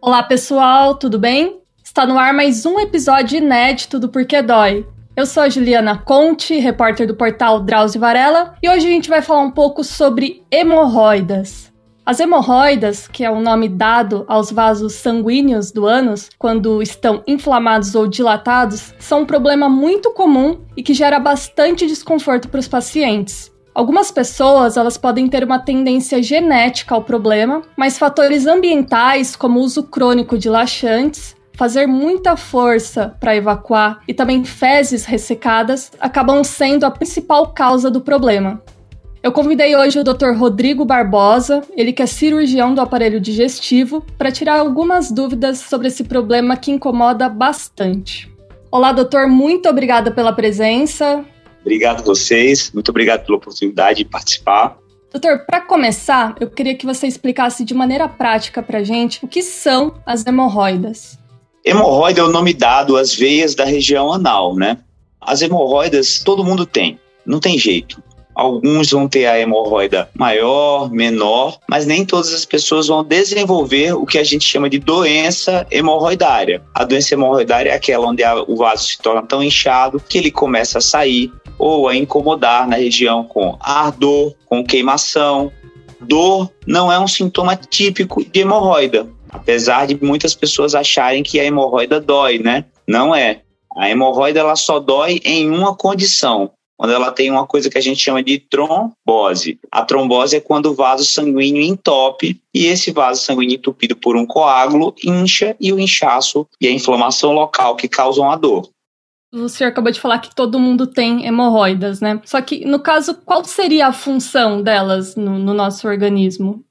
Olá, pessoal, tudo bem? Está no ar mais um episódio inédito do Porquê Dói. Eu sou a Juliana Conte, repórter do portal Drauzio Varela, e hoje a gente vai falar um pouco sobre hemorroidas. As hemorroidas, que é o nome dado aos vasos sanguíneos do ânus, quando estão inflamados ou dilatados, são um problema muito comum e que gera bastante desconforto para os pacientes. Algumas pessoas elas podem ter uma tendência genética ao problema, mas fatores ambientais, como o uso crônico de laxantes, fazer muita força para evacuar e também fezes ressecadas acabam sendo a principal causa do problema. Eu convidei hoje o Dr. Rodrigo Barbosa, ele que é cirurgião do aparelho digestivo, para tirar algumas dúvidas sobre esse problema que incomoda bastante. Olá, doutor, muito obrigada pela presença. Obrigado a vocês, muito obrigado pela oportunidade de participar. Doutor, para começar, eu queria que você explicasse de maneira prática para gente o que são as hemorroidas. Hemorroida é o nome dado às veias da região anal, né? As hemorroidas todo mundo tem, não tem jeito. Alguns vão ter a hemorroida maior, menor, mas nem todas as pessoas vão desenvolver o que a gente chama de doença hemorroidária. A doença hemorroidária é aquela onde o vaso se torna tão inchado que ele começa a sair ou a incomodar na região com ardor, com queimação. Dor não é um sintoma típico de hemorroida, apesar de muitas pessoas acharem que a hemorroida dói, né? Não é. A hemorroida ela só dói em uma condição, quando ela tem uma coisa que a gente chama de trombose. A trombose é quando o vaso sanguíneo entope e esse vaso sanguíneo entupido por um coágulo incha e o inchaço e a inflamação local que causam a dor. O senhor acabou de falar que todo mundo tem hemorroidas, né? Só que, no caso, qual seria a função delas no, no nosso organismo?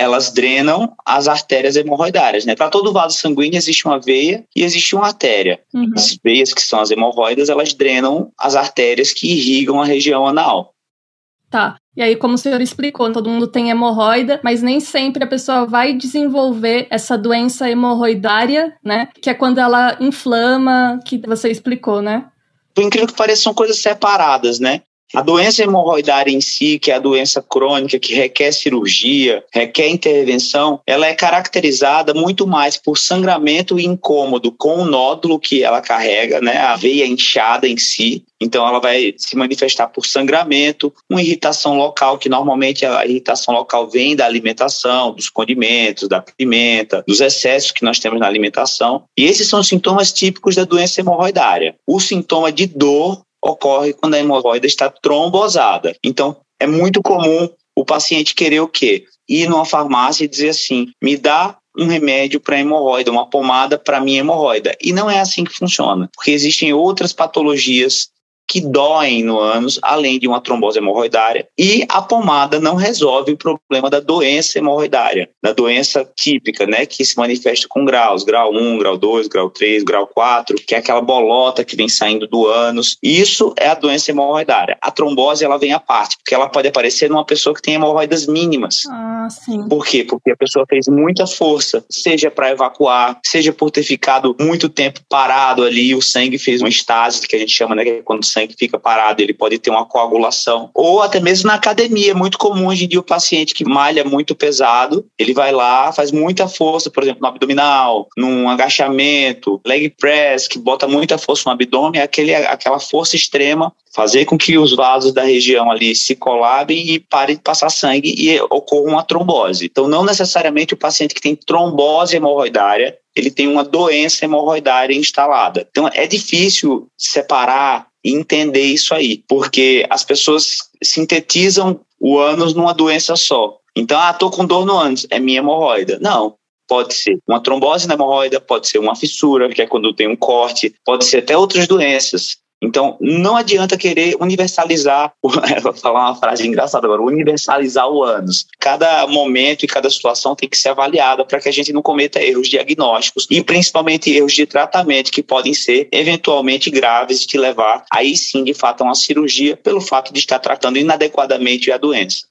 Elas drenam as artérias hemorroidárias, né? Para todo vaso sanguíneo existe uma veia e existe uma artéria. Uhum. As veias, que são as hemorroidas, elas drenam as artérias que irrigam a região anal. Tá. E aí, como o senhor explicou, todo mundo tem hemorroida, mas nem sempre a pessoa vai desenvolver essa doença hemorroidária, né? Que é quando ela inflama, que você explicou, né? Por incrível que pareça, são coisas separadas, né? A doença hemorroidária em si, que é a doença crônica que requer cirurgia, requer intervenção, ela é caracterizada muito mais por sangramento e incômodo com o nódulo que ela carrega, né, a veia inchada em si. Então ela vai se manifestar por sangramento, uma irritação local, que normalmente a irritação local vem da alimentação, dos condimentos, da pimenta, dos excessos que nós temos na alimentação. E esses são sintomas típicos da doença hemorroidária. O sintoma de dor ocorre quando a hemorroida está trombosada. Então, é muito comum o paciente querer o quê? Ir numa farmácia e dizer assim: me dá um remédio para hemorroida, uma pomada para minha hemorroida. E não é assim que funciona, porque existem outras patologias que doem no ânus, além de uma trombose hemorroidária. E a pomada não resolve o problema da doença hemorroidária, da doença típica, né, que se manifesta com graus, grau 1, grau 2, grau 3, grau 4, que é aquela bolota que vem saindo do ânus. Isso é a doença hemorroidária. A trombose, ela vem à parte, porque ela pode aparecer numa pessoa que tem hemorroidas mínimas. Ah, sim. Por quê? Porque a pessoa fez muita força, seja para evacuar, seja por ter ficado muito tempo parado ali, o sangue fez uma estase, que a gente chama, né, que é quando o sangue sangue fica parado, ele pode ter uma coagulação. Ou até mesmo na academia, é muito comum hoje em dia o paciente que malha muito pesado, ele vai lá, faz muita força, por exemplo, no abdominal, num agachamento, leg press, que bota muita força no abdômen, é aquele, aquela força extrema, fazer com que os vasos da região ali se colabem e parem de passar sangue e ocorra uma trombose. Então, não necessariamente o paciente que tem trombose hemorroidária, ele tem uma doença hemorroidária instalada. Então, é difícil separar e entender isso aí, porque as pessoas sintetizam o ânus numa doença só. Então, ah, tô com dor no ânus, é minha hemorroida. Não, pode ser uma trombose na hemorroida, pode ser uma fissura, que é quando tem um corte, pode ser até outras doenças. Então, não adianta querer universalizar, vou falar uma frase engraçada agora, universalizar o ânus. Cada momento e cada situação tem que ser avaliada para que a gente não cometa erros diagnósticos e principalmente erros de tratamento que podem ser eventualmente graves e te levar aí sim, de fato, a uma cirurgia pelo fato de estar tratando inadequadamente a doença.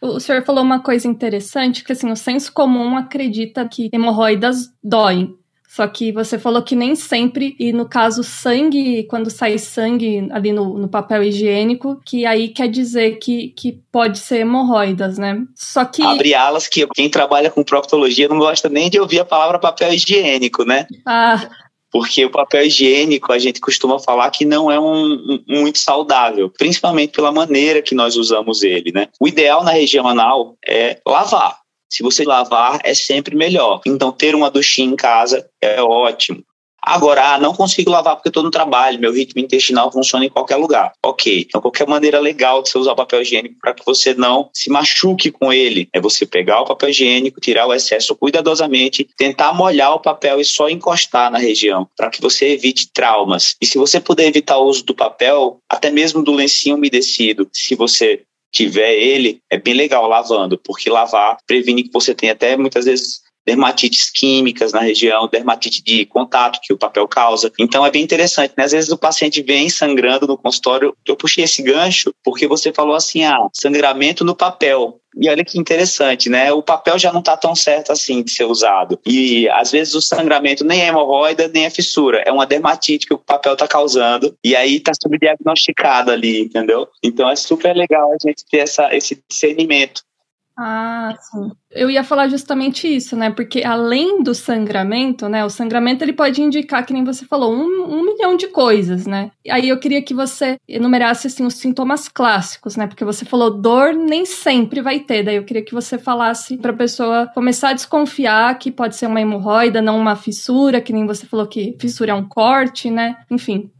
O senhor falou uma coisa interessante, que assim, o senso comum acredita que hemorroidas doem. Só que você falou que nem sempre, e no caso sangue, quando sai sangue ali no, no papel higiênico, que aí quer dizer que, que pode ser hemorroidas, né? Só que. Abre alas que quem trabalha com proctologia não gosta nem de ouvir a palavra papel higiênico, né? Ah. Porque o papel higiênico a gente costuma falar que não é um, um, muito saudável, principalmente pela maneira que nós usamos ele, né? O ideal na região anal é lavar. Se você lavar, é sempre melhor. Então, ter uma duchinha em casa é ótimo. Agora, ah, não consigo lavar porque estou no trabalho, meu ritmo intestinal funciona em qualquer lugar. Ok. Então, qualquer maneira legal de você usar o papel higiênico para que você não se machuque com ele é você pegar o papel higiênico, tirar o excesso cuidadosamente, tentar molhar o papel e só encostar na região, para que você evite traumas. E se você puder evitar o uso do papel, até mesmo do lencinho umedecido, se você tiver ele, é bem legal lavando, porque lavar previne que você tenha até muitas vezes dermatites químicas na região, dermatite de contato que o papel causa. Então é bem interessante, né? Às vezes o paciente vem sangrando no consultório. Eu puxei esse gancho porque você falou assim, ah, sangramento no papel. E olha que interessante, né? O papel já não está tão certo assim de ser usado. E às vezes o sangramento nem é hemorroida, nem é fissura. É uma dermatite que o papel está causando. E aí está subdiagnosticado ali, entendeu? Então é super legal a gente ter essa, esse discernimento. Ah, sim. Eu ia falar justamente isso, né? Porque além do sangramento, né? O sangramento ele pode indicar, que nem você falou, um, um milhão de coisas, né? E aí eu queria que você enumerasse assim os sintomas clássicos, né? Porque você falou dor nem sempre vai ter. Daí eu queria que você falasse para a pessoa começar a desconfiar que pode ser uma hemorroida, não uma fissura, que nem você falou que fissura é um corte, né? Enfim,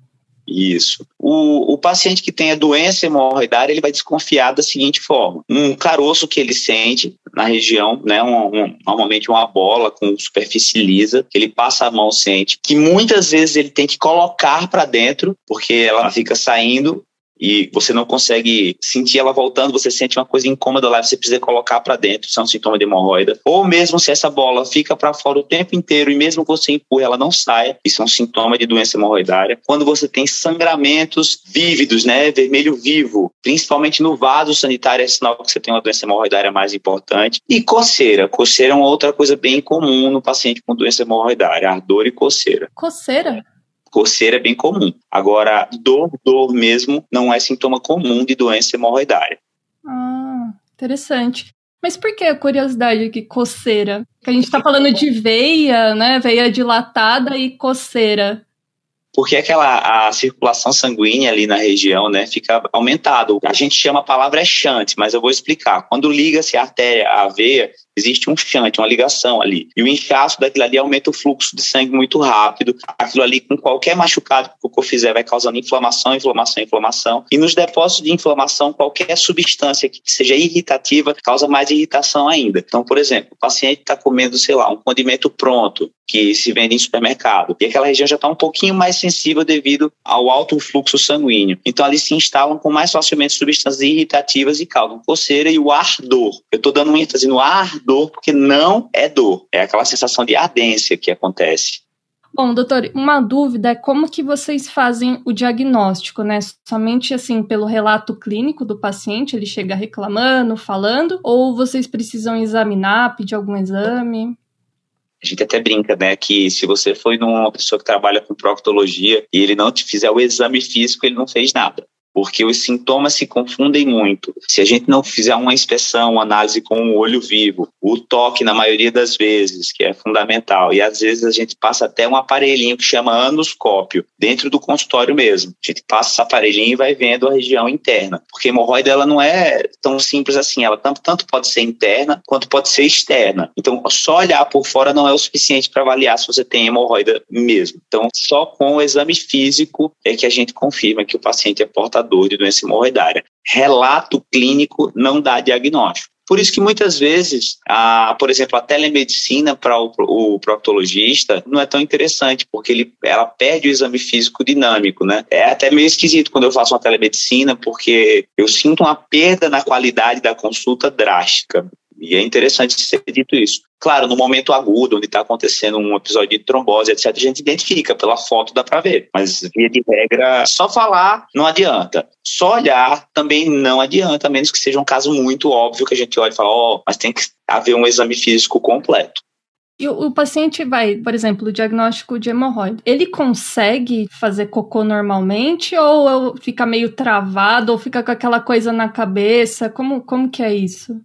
isso. O, o paciente que tem a doença hemorroidária, ele vai desconfiar da seguinte forma: um caroço que ele sente na região, né, um, um, normalmente uma bola com superfície lisa, que ele passa a mão sente, que muitas vezes ele tem que colocar para dentro, porque ela fica saindo e você não consegue sentir ela voltando, você sente uma coisa incômoda lá, você precisa colocar para dentro, isso é um sintoma de hemorroida. Ou mesmo se essa bola fica para fora o tempo inteiro e mesmo que você empurre ela não sai, isso é um sintoma de doença hemorroidária. Quando você tem sangramentos vívidos, né, vermelho vivo, principalmente no vaso sanitário, é sinal que você tem uma doença hemorroidária mais importante. E coceira, coceira é uma outra coisa bem comum no paciente com doença hemorroidária, ardor e coceira. Coceira? Coceira é bem comum. Agora, dor, dor mesmo, não é sintoma comum de doença hemorroidária. Ah, interessante. Mas por que a curiosidade aqui, coceira? Porque a gente está falando de veia, né? Veia dilatada e coceira porque aquela a circulação sanguínea ali na região, né, fica aumentado. A gente chama a palavra é chante, mas eu vou explicar. Quando liga-se a artéria à veia, existe um chante, uma ligação ali. E o inchaço daquilo ali aumenta o fluxo de sangue muito rápido. Aquilo ali, com qualquer machucado que o cocô fizer, vai causando inflamação, inflamação, inflamação. E nos depósitos de inflamação, qualquer substância que seja irritativa causa mais irritação ainda. Então, por exemplo, o paciente está comendo, sei lá, um condimento pronto que se vende em supermercado. E aquela região já está um pouquinho mais sensível devido ao alto fluxo sanguíneo. Então, ali se instalam com mais facilmente substâncias irritativas e causam coceira e o ardor. Eu estou dando ênfase no ardor dor, porque não é dor. É aquela sensação de ardência que acontece. Bom, doutor, uma dúvida é como que vocês fazem o diagnóstico, né? Somente assim pelo relato clínico do paciente, ele chega reclamando, falando, ou vocês precisam examinar, pedir algum exame? A gente até brinca, né, que se você foi numa pessoa que trabalha com proctologia e ele não te fizer o exame físico, ele não fez nada porque os sintomas se confundem muito. Se a gente não fizer uma inspeção, uma análise com o olho vivo, o toque na maioria das vezes, que é fundamental, e às vezes a gente passa até um aparelhinho que chama anoscópio, dentro do consultório mesmo. A gente passa esse aparelhinho e vai vendo a região interna, porque a hemorroida ela não é tão simples assim, ela tanto, tanto pode ser interna quanto pode ser externa. Então, só olhar por fora não é o suficiente para avaliar se você tem hemorroida mesmo. Então, só com o exame físico é que a gente confirma que o paciente é portador portador de doença hemorroidária. Relato clínico não dá diagnóstico. Por isso que muitas vezes, a, por exemplo, a telemedicina para o, o proctologista não é tão interessante, porque ele, ela perde o exame físico dinâmico, né? É até meio esquisito quando eu faço uma telemedicina, porque eu sinto uma perda na qualidade da consulta drástica. E é interessante ser dito isso. Claro, no momento agudo, onde está acontecendo um episódio de trombose, etc., a gente identifica, pela foto dá para ver. Mas, via de regra, só falar não adianta. Só olhar também não adianta, a menos que seja um caso muito óbvio que a gente olha e fala, ó, oh, mas tem que haver um exame físico completo. E o, paciente vai, por exemplo, o diagnóstico de hemorroida, ele consegue fazer cocô normalmente ou fica meio travado ou fica com aquela coisa na cabeça? Como, como que é isso?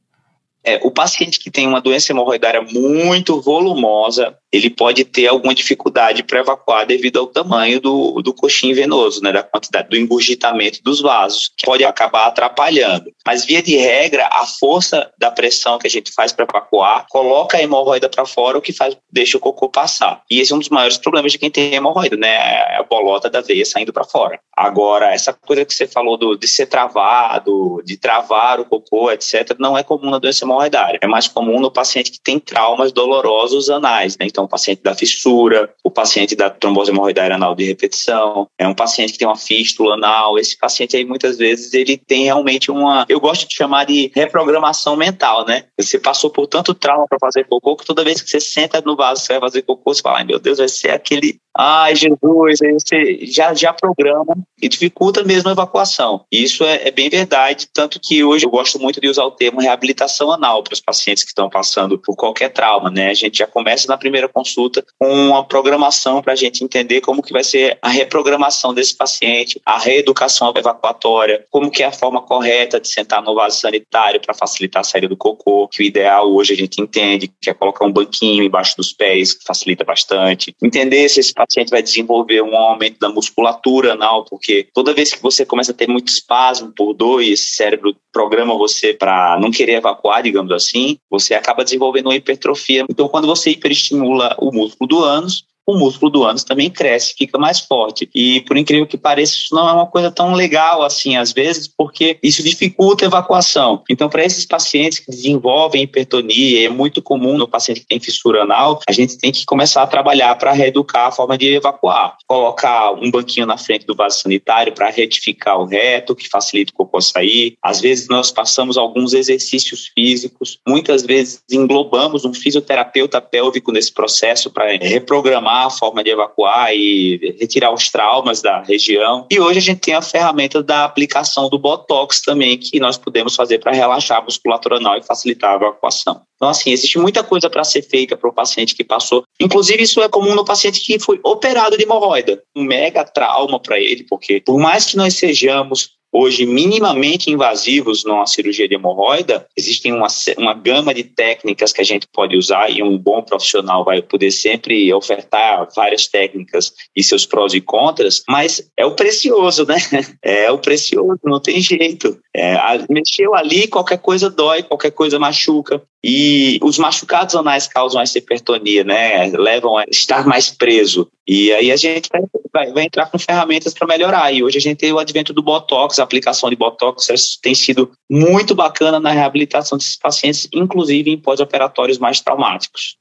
É, o paciente que tem uma doença hemorroidária muito volumosa, ele pode ter alguma dificuldade para evacuar devido ao tamanho do, do coxim venoso, né, da quantidade do engurgitamento dos vasos, que pode acabar atrapalhando. Mas, via de regra, a força da pressão que a gente faz para evacuar coloca a hemorroida para fora, o que faz deixa o cocô passar. E esse é um dos maiores problemas de quem tem hemorroida, né, é a bolota da veia saindo para fora. Agora, essa coisa que você falou do, de ser travado, de travar o cocô, etc., não é comum na doença hemorroidária. É mais comum no paciente que tem traumas dolorosos anais, né? Então, então o paciente da fissura, o paciente da trombose hemorroidária anal de repetição, é um paciente que tem uma fístula anal, esse paciente aí muitas vezes ele tem realmente uma, eu gosto de chamar de reprogramação mental, né? Você passou por tanto trauma para fazer cocô que toda vez que você senta no vaso, você vai fazer cocô, você fala, ai meu Deus, vai ser aquele Ai, Jesus, aí você já, já programa e dificulta mesmo a evacuação. Isso é, é, bem verdade, tanto que hoje eu gosto muito de usar o termo reabilitação anal para os pacientes que estão passando por qualquer trauma, né? A gente já começa na primeira consulta com uma programação para a gente entender como que vai ser a reprogramação desse paciente, a reeducação evacuatória, como que é a forma correta de sentar no vaso sanitário para facilitar a saída do cocô, que o ideal hoje a gente entende que é colocar um banquinho embaixo dos pés, que facilita bastante. Entender se esse paciente vai desenvolver um aumento da musculatura anal, porque toda vez que você começa a ter muito espasmo por dor e esse cérebro programa você para não querer evacuar, digamos assim, você acaba desenvolvendo uma hipertrofia. Então, quando você hiperestimula o músculo do ânus, o músculo do ânus também cresce, fica mais forte. E por incrível que pareça, isso não é uma coisa tão legal assim, às vezes, porque isso dificulta a evacuação. Então, para esses pacientes que desenvolvem hipertonia, é muito comum no paciente que tem fissura anal, a gente tem que começar a trabalhar para reeducar a forma de evacuar. Colocar um banquinho na frente do vaso sanitário para retificar o reto, que facilita o cocô sair. Às vezes, nós passamos alguns exercícios físicos, muitas vezes englobamos um fisioterapeuta pélvico nesse processo para reprogramar a forma de evacuar e retirar os traumas da região. E hoje a gente tem a ferramenta da aplicação do Botox também, que nós podemos fazer para relaxar a musculatura anal e facilitar a evacuação. Então, assim, existe muita coisa para ser feita para o paciente que passou. Inclusive, isso é comum no paciente que foi operado de hemorroida. Um mega trauma para ele, porque por mais que nós sejamos hoje minimamente invasivos numa cirurgia de hemorroida, existem uma, uma gama de técnicas que a gente pode usar e um bom profissional vai poder sempre ofertar várias técnicas e seus prós e contras, mas é o precioso, né? É o precioso, não tem jeito. É, mexeu ali, qualquer coisa dói, qualquer coisa machuca. E os machucados anais causam essa hipertonia, né? Levam a estar mais preso. E aí a gente vai, vai, entrar com ferramentas para melhorar. E hoje a gente tem o advento do Botox, a aplicação de Botox tem sido muito bacana na reabilitação desses pacientes, inclusive em pós-operatórios mais traumáticos.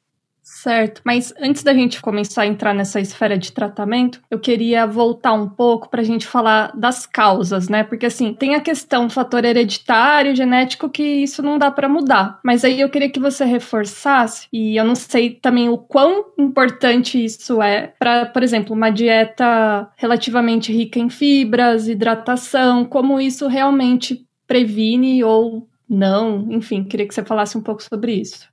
Certo, mas antes da gente começar a entrar nessa esfera de tratamento, eu queria voltar um pouco para a gente falar das causas, né? Porque assim, tem a questão fator hereditário, genético, que isso não dá para mudar. Mas aí eu queria que você reforçasse, e eu não sei também o quão importante isso é para, por exemplo, uma dieta relativamente rica em fibras, hidratação, como isso realmente previne ou não. Enfim, queria que você falasse um pouco sobre isso.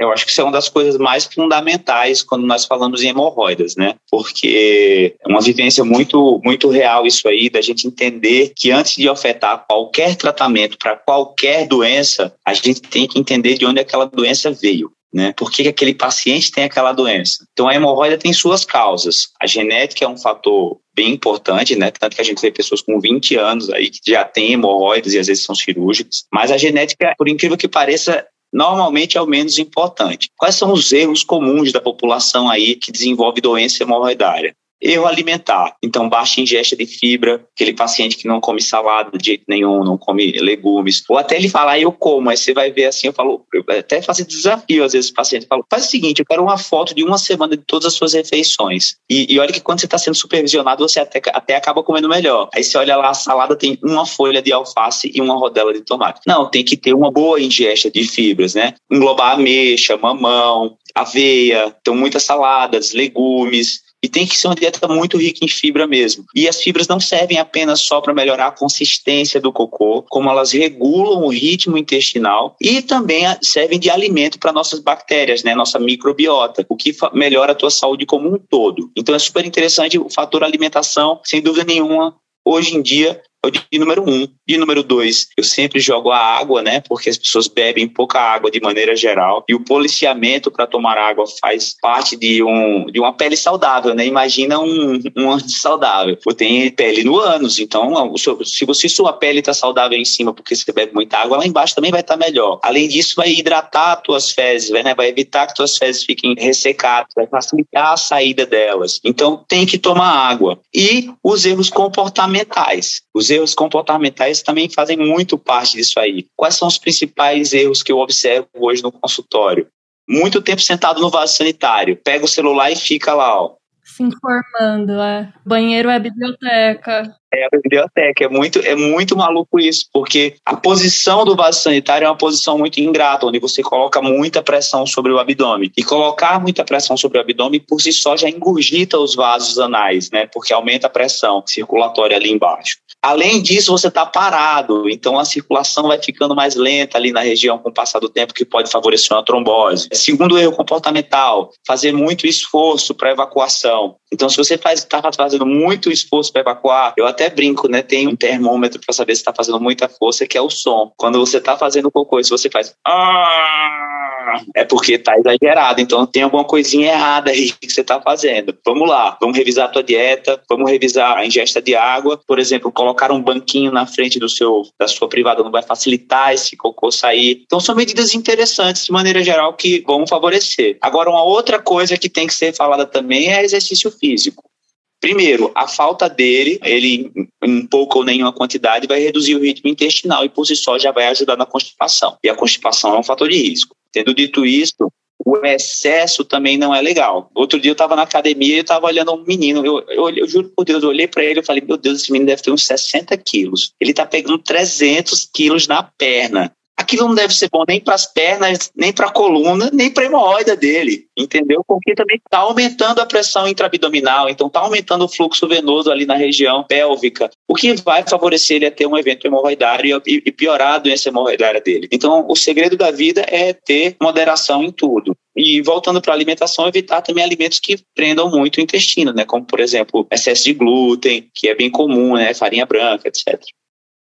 Eu acho que isso é uma das coisas mais fundamentais quando nós falamos em hemorroidas, né? Porque é uma vivência muito, muito real isso aí, da gente entender que antes de ofertar qualquer tratamento para qualquer doença, a gente tem que entender de onde aquela doença veio. Né? Por que, que aquele paciente tem aquela doença? Então, a hemorroida tem suas causas. A genética é um fator bem importante, né? Tanto que a gente vê pessoas com 20 anos aí que já têm hemorroidas e às vezes são cirúrgicas. Mas a genética, por incrível que pareça, normalmente é o menos importante. Quais são os erros comuns da população aí que desenvolve doença hemorroidária? Erro alimentar. Então, baixa ingesta de fibra, aquele paciente que não come salada de jeito nenhum, não come legumes. Ou até ele falar, ah, eu como, aí você vai ver assim, eu falo, eu até faço desafio, às vezes o paciente fala, faz o seguinte, eu quero uma foto de uma semana de todas as suas refeições. E, e olha que quando você está sendo supervisionado, você até, até acaba comendo melhor. Aí você olha lá, a salada tem uma folha de alface e uma rodela de tomate. Não, tem que ter uma boa ingesta de fibras, né? Englobar ameixa, mamão, aveia, então muitas saladas, legumes, E tem que ser uma dieta muito rica em fibra mesmo. E as fibras não servem apenas só para melhorar a consistência do cocô, como elas regulam o ritmo intestinal e também servem de alimento para nossas bactérias, né, nossa microbiota, o que melhora a tua saúde como um todo. Então é super interessante o fator alimentação, sem dúvida nenhuma, hoje em dia é o de número um. De número dois, eu sempre jogo a água, né? Porque as pessoas bebem pouca água de maneira geral. E o policiamento para tomar água faz parte de, um, de uma pele saudável, né? Imagina um, um saudável. Você tem pele no ânus, então se você sua pele está saudável em cima porque você bebe muita água, lá embaixo também vai estar tá melhor. Além disso, vai hidratar tuas fezes, né? Vai evitar que tuas fezes fiquem ressecadas, vai facilitar a saída delas. Então tem que tomar água. E os erros comportamentais. Os erros comportamentais também fazem muito parte disso aí. Quais são os principais erros que eu observo hoje no consultório? Muito tempo sentado no vaso sanitário, pega o celular e fica lá, ó. Se informando, é. Banheiro é biblioteca. É a biblioteca, é muito, é muito maluco isso, porque a posição do vaso sanitário é uma posição muito ingrata, onde você coloca muita pressão sobre o abdômen. E colocar muita pressão sobre o abdômen por si só já engurgita os vasos anais, né? Porque aumenta a pressão circulatória ali embaixo. Além disso, você está parado, então a circulação vai ficando mais lenta ali na região com o passar do tempo, que pode favorecer uma trombose. Segundo erro comportamental, fazer muito esforço para evacuação. Então, se você está fazendo muito esforço para evacuar, eu até brinco, né? Tem um termômetro para saber se está fazendo muita força, que é o som. Quando você está fazendo cocô, se você faz. Ah! é porque tá exagerado. Então tem alguma coisinha errada aí que você tá fazendo. Vamos lá, vamos revisar a tua dieta, vamos revisar a ingesta de água. Por exemplo, colocar um banquinho na frente do seu da sua privada não vai facilitar esse cocô sair. Então são medidas interessantes de maneira geral que vão favorecer. Agora uma outra coisa que tem que ser falada também é exercício físico. Primeiro, a falta dele, ele em pouca ou nenhuma quantidade, vai reduzir o ritmo intestinal e por si só já vai ajudar na constipação. E a constipação é um fator de risco. Tendo dito isso, o excesso também não é legal. Outro dia eu estava na academia e eu estava olhando um menino, eu, eu, eu, juro por Deus, eu olhei para ele e falei, meu Deus, esse menino deve ter uns 60 quilos. Ele está pegando 300 quilos na perna aquilo não deve ser bom nem para as pernas, nem para a coluna, nem para a hemorroida dele, entendeu? Porque também está aumentando a pressão intraabdominal, então está aumentando o fluxo venoso ali na região pélvica, o que vai favorecer ele a ter um evento hemorroidário e piorar a doença hemorroidária dele. Então, o segredo da vida é ter moderação em tudo. E voltando para a alimentação, evitar também alimentos que prendam muito o intestino, né? Como, por exemplo, excesso de glúten, que é bem comum, né? Farinha branca, etc.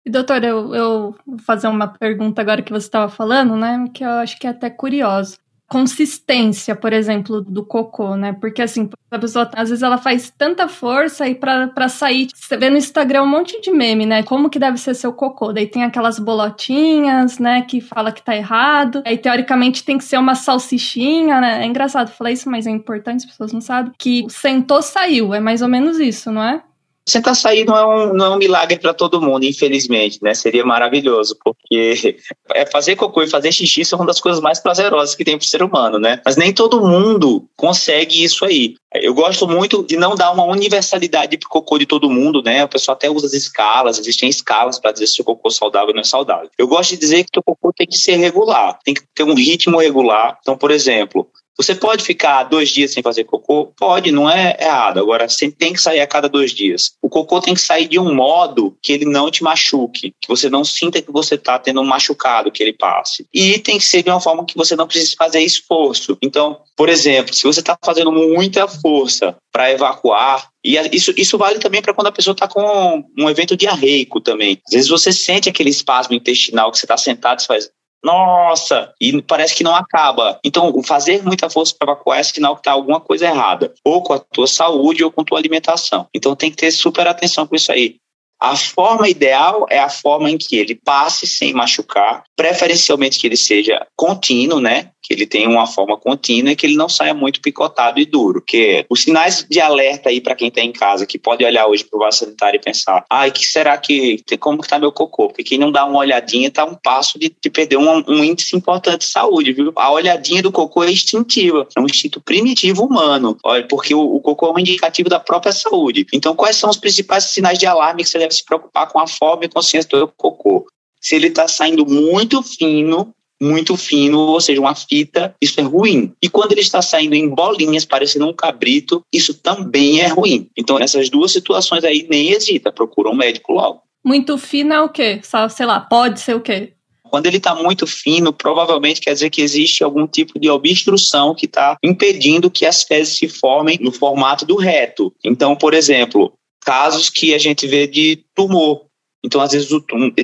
E, doutor, eu, eu vou fazer uma pergunta agora que você estava falando, né? Que eu acho que é até curioso. Consistência, por exemplo, do cocô, né? Porque, assim, a pessoa, às vezes, ela faz tanta força aí para sair. Você vê no Instagram um monte de meme, né? Como que deve ser seu cocô. Daí tem aquelas bolotinhas, né? Que fala que tá errado. Aí, teoricamente, tem que ser uma salsichinha, né? É engraçado falar isso, mas é importante, as pessoas não sabem. Que sentou, saiu. É mais ou menos isso, não é? Sentar sair não é um, não é um milagre para todo mundo, infelizmente, né? Seria maravilhoso, porque é fazer cocô e fazer xixi são uma das coisas mais prazerosas que tem para o ser humano, né? Mas nem todo mundo consegue isso aí. Eu gosto muito de não dar uma universalidade para cocô de todo mundo, né? O pessoal até usa as escalas, existem escalas para dizer se o cocô é saudável ou não é saudável. Eu gosto de dizer que o cocô tem que ser regular, tem que ter um ritmo regular. Então, por exemplo, você pode ficar dois dias sem fazer cocô? Pode, não é errado. Agora, você tem que sair a cada dois dias. O cocô tem que sair de um modo que ele não te machuque, que você não sinta que você está tendo um machucado que ele passe. E tem que ser de uma forma que você não precise fazer esforço. Então, por exemplo, se você está fazendo muita força para evacuar, e isso, isso vale também para quando a pessoa está com um evento diarreico também. Às vezes você sente aquele espasmo intestinal que você está sentado e faz nossa, e parece que não acaba. Então, fazer muita força para evacuar é sinal que está alguma coisa errada, ou com a tua saúde ou com a tua alimentação. Então, tem que ter super atenção com isso aí. A forma ideal é a forma em que ele passe sem machucar, preferencialmente que ele seja contínuo, né? Que ele tenha uma forma contínua e que ele não saia muito picotado e duro. Que os sinais de alerta aí para quem está em casa, que pode olhar hoje para o vaso sanitário e pensar, ai, que será que, como que está meu cocô? Porque quem não dá uma olhadinha está um passo de, de perder um, um, índice importante de saúde, viu? A olhadinha do cocô é instintiva, é um instinto primitivo humano, olha, porque o, o cocô é um indicativo da própria saúde. Então, quais são os principais sinais de alarme que você deve se preocupar com a forma e consciência do cocô? Se ele está saindo muito fino, muito fino, ou seja, uma fita, isso é ruim. E quando ele está saindo em bolinhas, parecendo um cabrito, isso também é ruim. Então, essas duas situações aí, nem hesita, procura um médico logo. Muito fino é o quê? Só, sei lá, pode ser o quê? Quando ele está muito fino, provavelmente quer dizer que existe algum tipo de obstrução que está impedindo que as fezes se formem no formato do reto. Então, por exemplo, casos que a gente vê de tumor. Então, às vezes,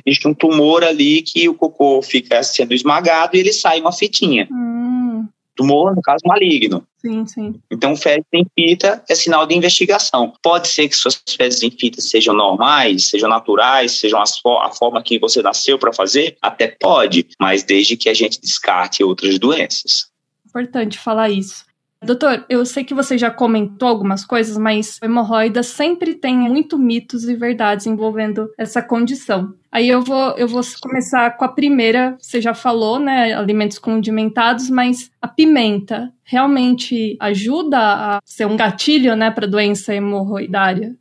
existe um tumor ali que o cocô fica sendo esmagado e ele sai uma fitinha. Hum. Tumor, no caso, maligno. Sim, sim. Então, fezes em fita é sinal de investigação. Pode ser que suas fezes em fita sejam normais, sejam naturais, sejam a forma que você nasceu para fazer, até pode, mas desde que a gente descarte outras doenças. Importante falar isso. Doutor, eu sei que você já comentou algumas coisas, mas hemorroida sempre tem muito mitos e verdades envolvendo essa condição. Aí eu vou, eu vou começar com a primeira, você já falou, né? Alimentos condimentados, mas a pimenta realmente ajuda a ser um gatilho, né, para doença hemorroidária?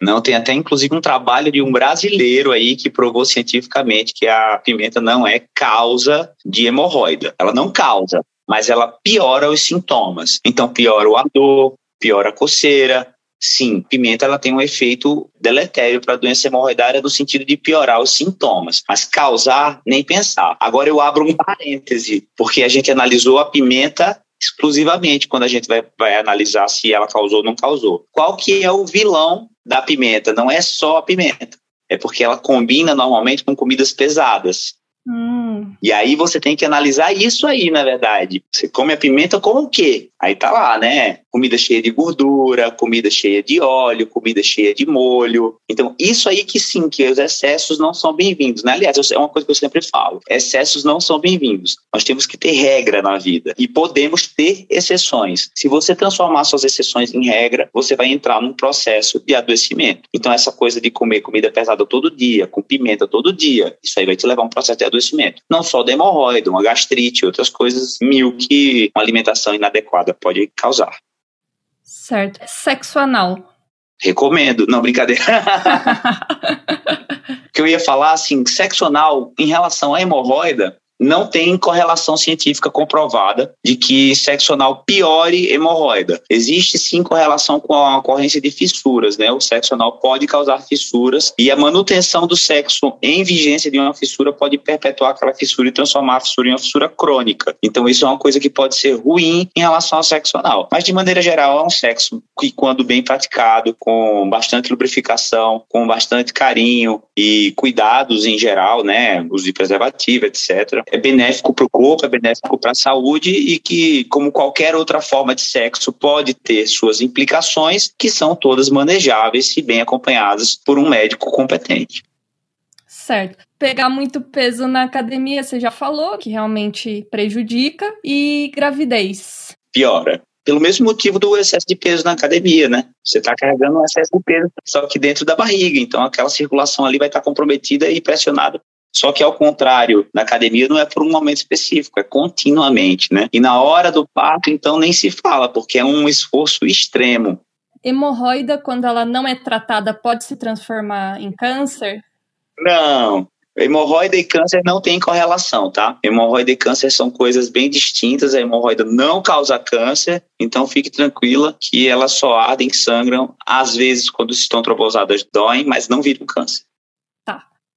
Não, tem até inclusive um trabalho de um brasileiro aí que provou cientificamente que a pimenta não é causa de hemorroida. Ela não causa, mas ela piora os sintomas. Então, piora o ardor, piora a coceira. Sim, pimenta ela tem um efeito deletério para a doença hemorroidária no sentido de piorar os sintomas, mas causar, nem pensar. Agora eu abro um parêntese, porque a gente analisou a pimenta exclusivamente quando a gente vai, vai analisar se ela causou ou não causou. Qual que é o vilão da pimenta? Não é só a pimenta, é porque ela combina normalmente com comidas pesadas. E aí você tem que analisar isso aí, na verdade. Você come a pimenta com o quê? Aí tá lá, né? Comida cheia de gordura, comida cheia de óleo, comida cheia de molho. Então, isso aí que sim, que os excessos não são bem-vindos, né? Aliás, é uma coisa que eu sempre falo. Excessos não são bem-vindos. Nós temos que ter regra na vida e podemos ter exceções. Se você transformar suas exceções em regra, você vai entrar num processo de adoecimento. Então, essa coisa de comer comida pesada todo dia, com pimenta todo dia, isso aí vai te levar a um processo de adoecimento. Não só da hemorroida, uma gastrite, outras coisas mil que uma alimentação inadequada pode causar. Certo. Sexo anal. Recomendo. Não, brincadeira. que eu ia falar assim, sexo anal em relação à hemorroida, não tem correlação científica comprovada de que sexo anal piore hemorroida. Existe sim correlação com a ocorrência de fissuras, né? O sexo anal pode causar fissuras e a manutenção do sexo em vigência de uma fissura pode perpetuar aquela fissura e transformar a fissura em uma fissura crônica. Então isso é uma coisa que pode ser ruim em relação ao sexo anal. Mas de maneira geral é um sexo que quando bem praticado, com bastante lubrificação, com bastante carinho e cuidados em geral, né? Uso de preservativo, etc é benéfico para o corpo, é benéfico para a saúde e que, como qualquer outra forma de sexo, pode ter suas implicações, que são todas manejáveis e bem acompanhadas por um médico competente. Certo. Pegar muito peso na academia, você já falou que realmente prejudica, e gravidez. Piora pelo mesmo motivo do excesso de peso na academia, né? Você está carregando um excesso de peso, só que dentro da barriga, então aquela circulação ali vai estar tá comprometida e pressionada só que ao contrário, na academia não é por um momento específico, é continuamente, né? E na hora do parto, então, nem se fala, porque é um esforço extremo. Hemorroida, quando ela não é tratada, pode se transformar em câncer? Não, Hemorroida e câncer não tem correlação, tá? Hemorroida e câncer são coisas bem distintas. A hemorroida não causa câncer, então fique tranquila que elas só ardem, sangram. Às vezes, quando estão trombosadas, doem, mas não viram câncer.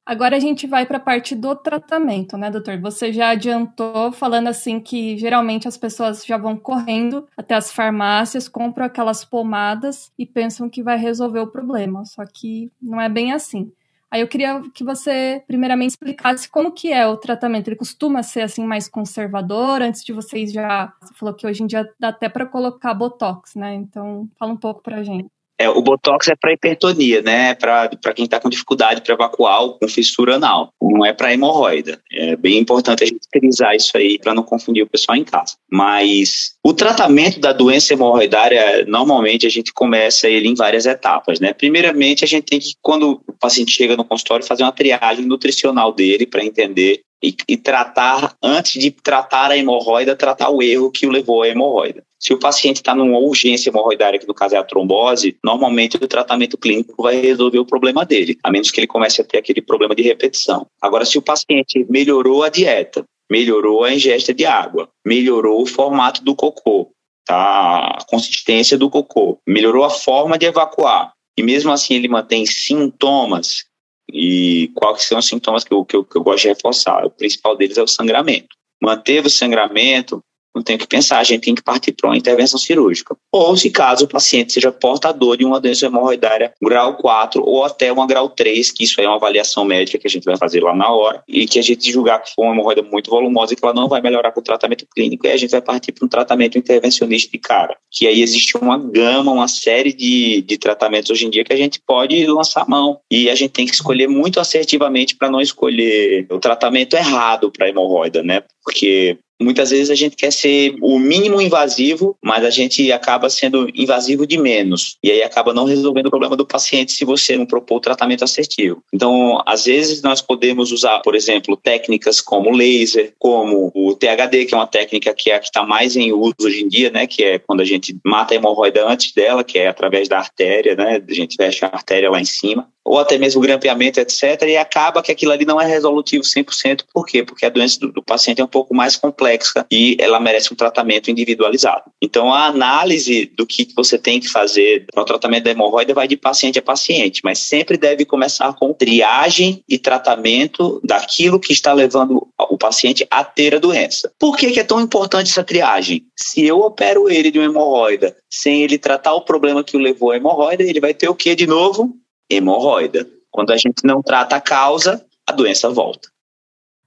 Agora a gente vai para a parte do tratamento, né, doutor? Você já adiantou falando assim que geralmente as pessoas já vão correndo até as farmácias, compram aquelas pomadas e pensam que vai resolver o problema, só que não é bem assim. Aí eu queria que você primeiramente explicasse como que é o tratamento. Ele costuma ser assim mais conservador antes de vocês já, você falou que hoje em dia dá até para colocar botox, né? Então, fala um pouco pra gente. É, o botox é para hipertonia, né? Para quem está com dificuldade para evacuar ou com fissura anal. Não é para hemorroida. É bem importante a gente utilizar isso aí para não confundir o pessoal em casa. Mas o tratamento da doença hemorroidária, normalmente a gente começa ele em várias etapas, né? Primeiramente, a gente tem que, quando o paciente chega no consultório, fazer uma triagem nutricional dele para entender e, e, tratar, antes de tratar a hemorroida, tratar o erro que o levou à hemorroida. Se o paciente está numa urgência hemorroidária, que no caso é a trombose, normalmente o tratamento clínico vai resolver o problema dele, a menos que ele comece a ter aquele problema de repetição. Agora, se o paciente melhorou a dieta, melhorou a ingesta de água, melhorou o formato do cocô, tá? a consistência do cocô, melhorou a forma de evacuar. E mesmo assim ele mantém sintomas. E quais são os sintomas que eu, que eu, que eu gosto de reforçar? O principal deles é o sangramento. Manteve o sangramento, não tem que pensar, a gente tem que partir para uma intervenção cirúrgica. Ou se caso o paciente seja portador de uma doença hemorroidária grau 4 ou até uma grau 3, que isso é uma avaliação médica que a gente vai fazer lá na hora, e que a gente julgar que foi uma hemorroida muito volumosa e que ela não vai melhorar com o tratamento clínico, e a gente vai partir para um tratamento intervencionista de cara. Que aí existe uma gama, uma série de, de tratamentos hoje em dia que a gente pode lançar mão. E a gente tem que escolher muito assertivamente para não escolher o tratamento errado para hemorroida, né? Porque Muitas vezes a gente quer ser o mínimo invasivo, mas a gente acaba sendo invasivo de menos. E aí acaba não resolvendo o problema do paciente se você não propor o tratamento assertivo. Então, às vezes nós podemos usar, por exemplo, técnicas como laser, como o THD, que é uma técnica que é a que está mais em uso hoje em dia, né? Que é quando a gente mata a hemorroida antes dela, que é através da artéria, né? A gente fecha a artéria lá em cima ou até mesmo grampeamento, etc. E acaba que aquilo ali não é resolutivo 100%. Por quê? Porque a doença do, do, paciente é um pouco mais complexa e ela merece um tratamento individualizado. Então, a análise do que você tem que fazer para o tratamento da hemorroida vai de paciente a paciente, mas sempre deve começar com triagem e tratamento daquilo que está levando o paciente a ter a doença. Por que, que é tão importante essa triagem? Se eu opero ele de uma hemorroida sem ele tratar o problema que o levou à hemorroida, ele vai ter o que de novo? Hemorroida. Quando a gente não trata a causa, a doença volta.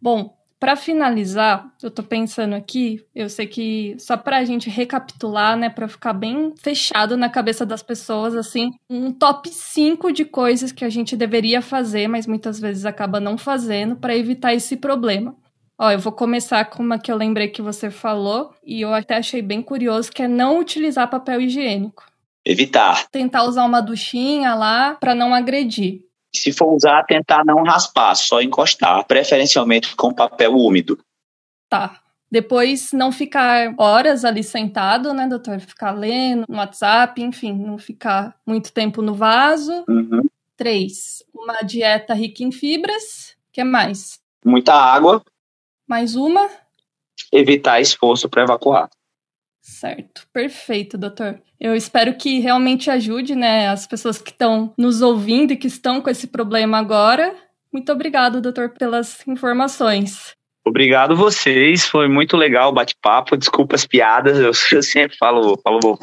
Bom, para finalizar, eu tô pensando aqui, eu sei que só para a gente recapitular, né, para ficar bem fechado na cabeça das pessoas, assim, um top 5 de coisas que a gente deveria fazer, mas muitas vezes acaba não fazendo para evitar esse problema. Ó, eu vou começar com uma que eu lembrei que você falou e eu até achei bem curioso, que é não utilizar papel higiênico evitar. Tentar usar uma duchinha lá para não agredir. Se for usar, tentar não raspar, só encostar, preferencialmente com papel úmido. Tá. Depois não ficar horas ali sentado, né, doutor? Ficar lendo no WhatsApp, enfim, não ficar muito tempo no vaso. Uhum. Três, uma dieta rica em fibras. O que mais? Muita água. Mais uma. Evitar esforço para evacuar. Certo, perfeito, doutor. Eu espero que realmente ajude, né, as pessoas que estão nos ouvindo e que estão com esse problema agora. Muito obrigado, doutor, pelas informações. Obrigado vocês, foi muito legal o bate-papo. Desculpa as piadas, eu, eu sempre falo, falo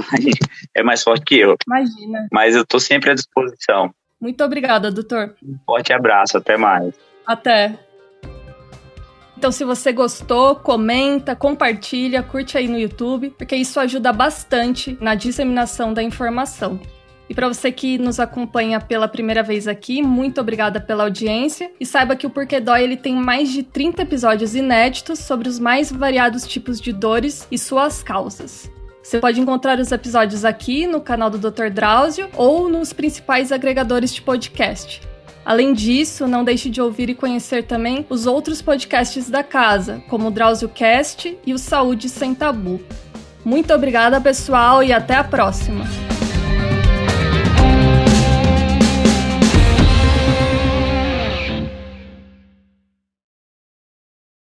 é mais forte que eu. Imagina. Mas eu estou sempre à disposição. Muito obrigada, doutor. Um forte abraço, até mais. Até. Então, se você gostou, comenta, compartilha, curte aí no YouTube, porque isso ajuda bastante na disseminação da informação. E para você que nos acompanha pela primeira vez aqui, muito obrigada pela audiência e saiba que o Porquê Dói ele tem mais de 30 episódios inéditos sobre os mais variados tipos de dores e suas causas. Você pode encontrar os episódios aqui no canal do Dr. Drauzio ou nos principais agregadores de podcast. Além disso, não deixe de ouvir e conhecer também os outros podcasts da casa, como o Drauzio Cast e o Saúde Sem Tabu. Muito obrigada, pessoal, e até a próxima!